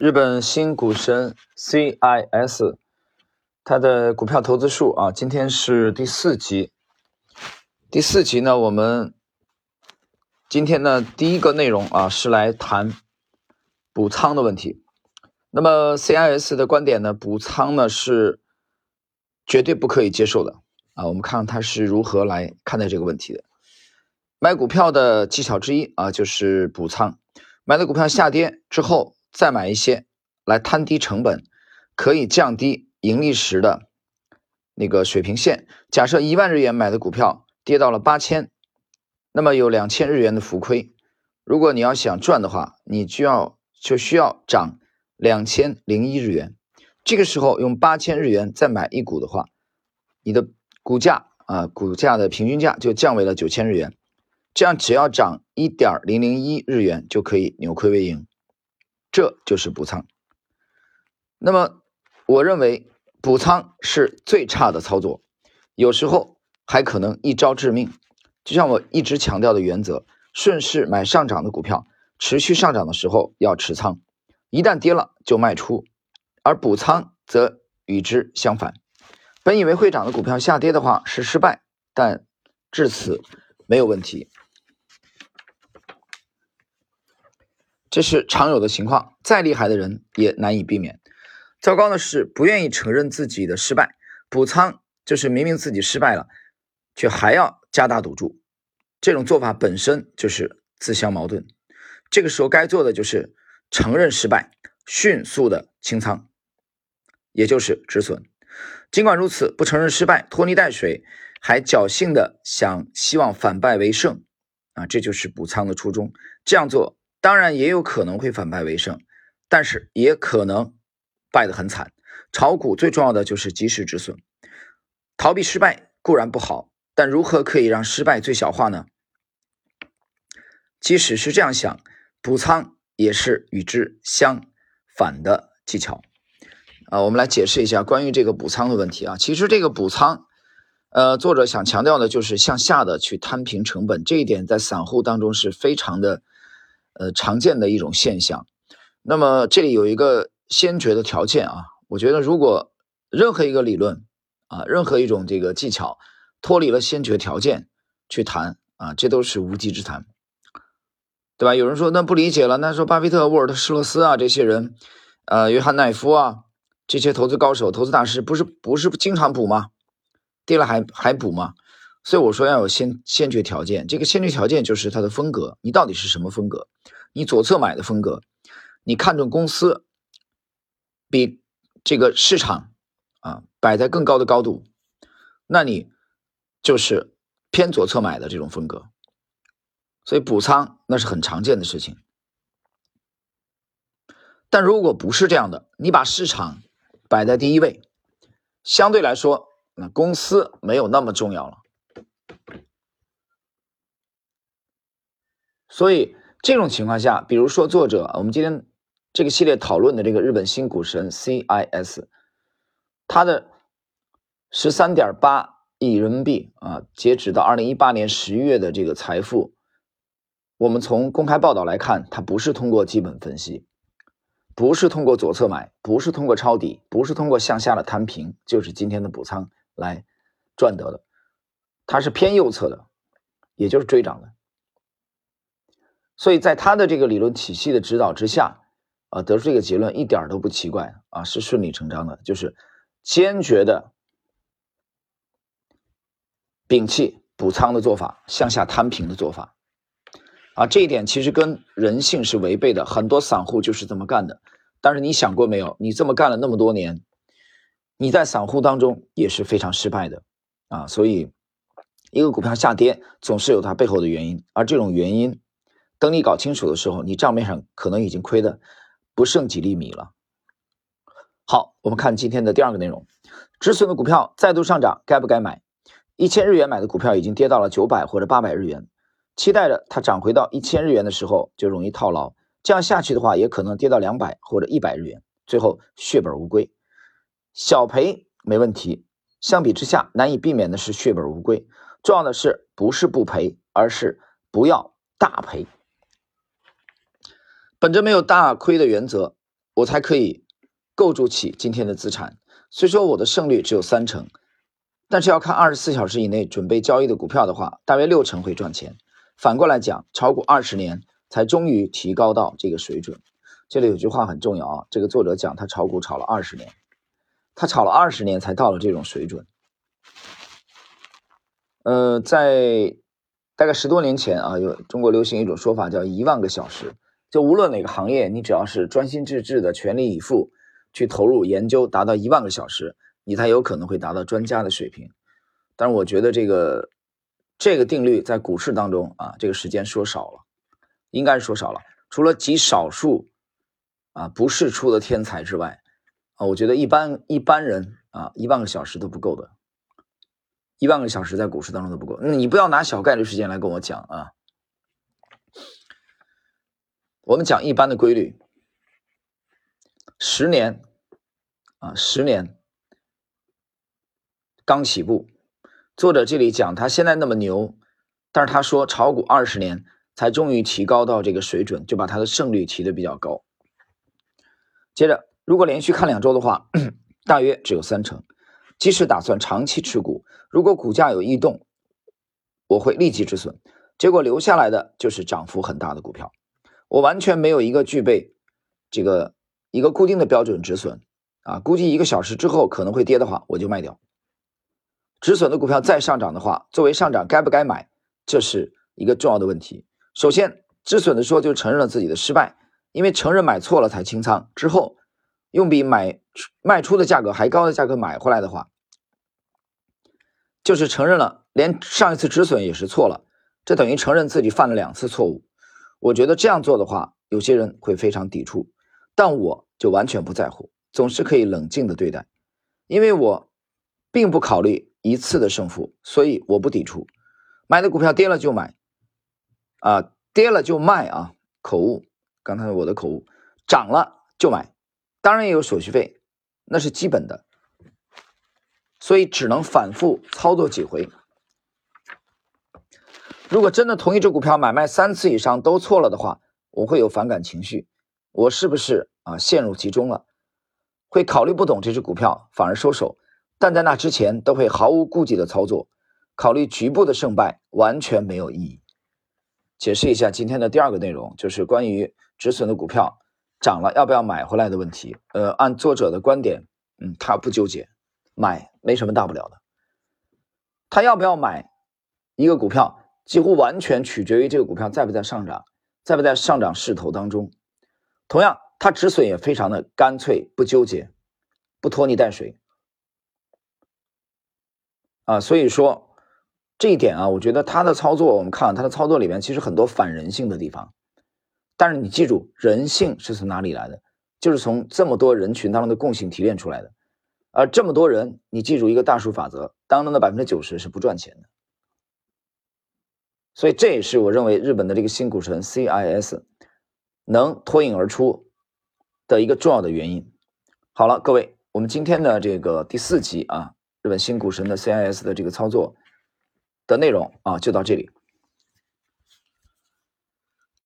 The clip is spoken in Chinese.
日本新股神 CIS，它的股票投资数啊，今天是第四集。第四集呢，我们今天呢第一个内容啊是来谈补仓的问题。那么 CIS 的观点呢，补仓呢是绝对不可以接受的啊。我们看看他是如何来看待这个问题的。买股票的技巧之一啊，就是补仓。买的股票下跌之后。再买一些来摊低成本，可以降低盈利时的那个水平线。假设一万日元买的股票跌到了八千，那么有两千日元的浮亏。如果你要想赚的话，你就要就需要涨两千零一日元。这个时候用八千日元再买一股的话，你的股价啊股价的平均价就降为了九千日元。这样只要涨一点零零一日元就可以扭亏为盈。这就是补仓。那么，我认为补仓是最差的操作，有时候还可能一招致命。就像我一直强调的原则：顺势买上涨的股票，持续上涨的时候要持仓，一旦跌了就卖出；而补仓则与之相反。本以为会涨的股票下跌的话是失败，但至此没有问题。这是常有的情况，再厉害的人也难以避免。糟糕的是，不愿意承认自己的失败，补仓就是明明自己失败了，却还要加大赌注。这种做法本身就是自相矛盾。这个时候该做的就是承认失败，迅速的清仓，也就是止损。尽管如此，不承认失败，拖泥带水，还侥幸的想希望反败为胜啊，这就是补仓的初衷。这样做。当然也有可能会反败为胜，但是也可能败得很惨。炒股最重要的就是及时止损，逃避失败固然不好，但如何可以让失败最小化呢？即使是这样想，补仓也是与之相反的技巧。啊，我们来解释一下关于这个补仓的问题啊。其实这个补仓，呃，作者想强调的就是向下的去摊平成本，这一点在散户当中是非常的。呃，常见的一种现象。那么这里有一个先决的条件啊，我觉得如果任何一个理论啊，任何一种这个技巧脱离了先决条件去谈啊，这都是无稽之谈，对吧？有人说那不理解了，那说巴菲特、沃尔特·施洛斯啊这些人，呃，约翰·奈夫啊这些投资高手、投资大师，不是不是经常补吗？跌了还还补吗？所以我说要有先先决条件，这个先决条件就是它的风格，你到底是什么风格？你左侧买的风格，你看中公司比这个市场啊摆在更高的高度，那你就是偏左侧买的这种风格。所以补仓那是很常见的事情。但如果不是这样的，你把市场摆在第一位，相对来说，那公司没有那么重要了。所以这种情况下，比如说作者，我们今天这个系列讨论的这个日本新股神 CIS，它的十三点八亿人民币啊，截止到二零一八年十一月的这个财富，我们从公开报道来看，它不是通过基本分析，不是通过左侧买，不是通过抄底，不是通过向下的摊平，就是今天的补仓来赚得的，它是偏右侧的，也就是追涨的。所以在他的这个理论体系的指导之下，啊，得出这个结论一点都不奇怪啊，是顺理成章的，就是坚决的摒弃补仓的做法，向下摊平的做法，啊，这一点其实跟人性是违背的，很多散户就是这么干的。但是你想过没有，你这么干了那么多年，你在散户当中也是非常失败的啊。所以，一个股票下跌总是有它背后的原因，而这种原因。等你搞清楚的时候，你账面上可能已经亏的不剩几粒米了。好，我们看今天的第二个内容：止损的股票再度上涨，该不该买？一千日元买的股票已经跌到了九百或者八百日元，期待着它涨回到一千日元的时候就容易套牢。这样下去的话，也可能跌到两百或者一百日元，最后血本无归。小赔没问题，相比之下难以避免的是血本无归。重要的是不是不赔，而是不要大赔。本着没有大亏的原则，我才可以构筑起今天的资产。虽说我的胜率只有三成，但是要看二十四小时以内准备交易的股票的话，大约六成会赚钱。反过来讲，炒股二十年才终于提高到这个水准。这里有句话很重要啊，这个作者讲他炒股炒了二十年，他炒了二十年才到了这种水准。呃，在大概十多年前啊，有中国流行一种说法叫一万个小时，就无论哪个行业，你只要是专心致志的、全力以赴去投入研究，达到一万个小时，你才有可能会达到专家的水平。但是我觉得这个这个定律在股市当中啊，这个时间说少了，应该是说少了，除了极少数。啊，不是出的天才之外，啊，我觉得一般一般人啊，一万个小时都不够的，一万个小时在股市当中都不够。你不要拿小概率事件来跟我讲啊。我们讲一般的规律，十年啊，十年刚起步。作者这里讲他现在那么牛，但是他说炒股二十年才终于提高到这个水准，就把他的胜率提的比较高。接着，如果连续看两周的话，大约只有三成。即使打算长期持股，如果股价有异动，我会立即止损。结果留下来的就是涨幅很大的股票。我完全没有一个具备这个一个固定的标准止损啊，估计一个小时之后可能会跌的话，我就卖掉。止损的股票再上涨的话，作为上涨该不该买，这是一个重要的问题。首先，止损的时候就承认了自己的失败。因为承认买错了才清仓，之后用比买卖出的价格还高的价格买回来的话，就是承认了连上一次止损也是错了，这等于承认自己犯了两次错误。我觉得这样做的话，有些人会非常抵触，但我就完全不在乎，总是可以冷静的对待，因为我并不考虑一次的胜负，所以我不抵触。买的股票跌了就买，啊，跌了就卖啊，口误。刚才我的口误，涨了就买，当然也有手续费，那是基本的，所以只能反复操作几回。如果真的同一只股票买卖三次以上都错了的话，我会有反感情绪，我是不是啊陷入其中了？会考虑不懂这只股票，反而收手，但在那之前都会毫无顾忌的操作，考虑局部的胜败完全没有意义。解释一下今天的第二个内容，就是关于止损的股票涨了要不要买回来的问题。呃，按作者的观点，嗯，他不纠结，买没什么大不了的。他要不要买一个股票，几乎完全取决于这个股票在不在上涨，在不在上涨势头当中。同样，它止损也非常的干脆，不纠结，不拖泥带水。啊，所以说。这一点啊，我觉得他的操作，我们看他的操作里面其实很多反人性的地方。但是你记住，人性是从哪里来的？就是从这么多人群当中的共性提炼出来的。而这么多人，你记住一个大数法则：当中的百分之九十是不赚钱的。所以这也是我认为日本的这个新股神 CIS 能脱颖而出的一个重要的原因。好了，各位，我们今天的这个第四集啊，日本新股神的 CIS 的这个操作。的内容啊，就到这里。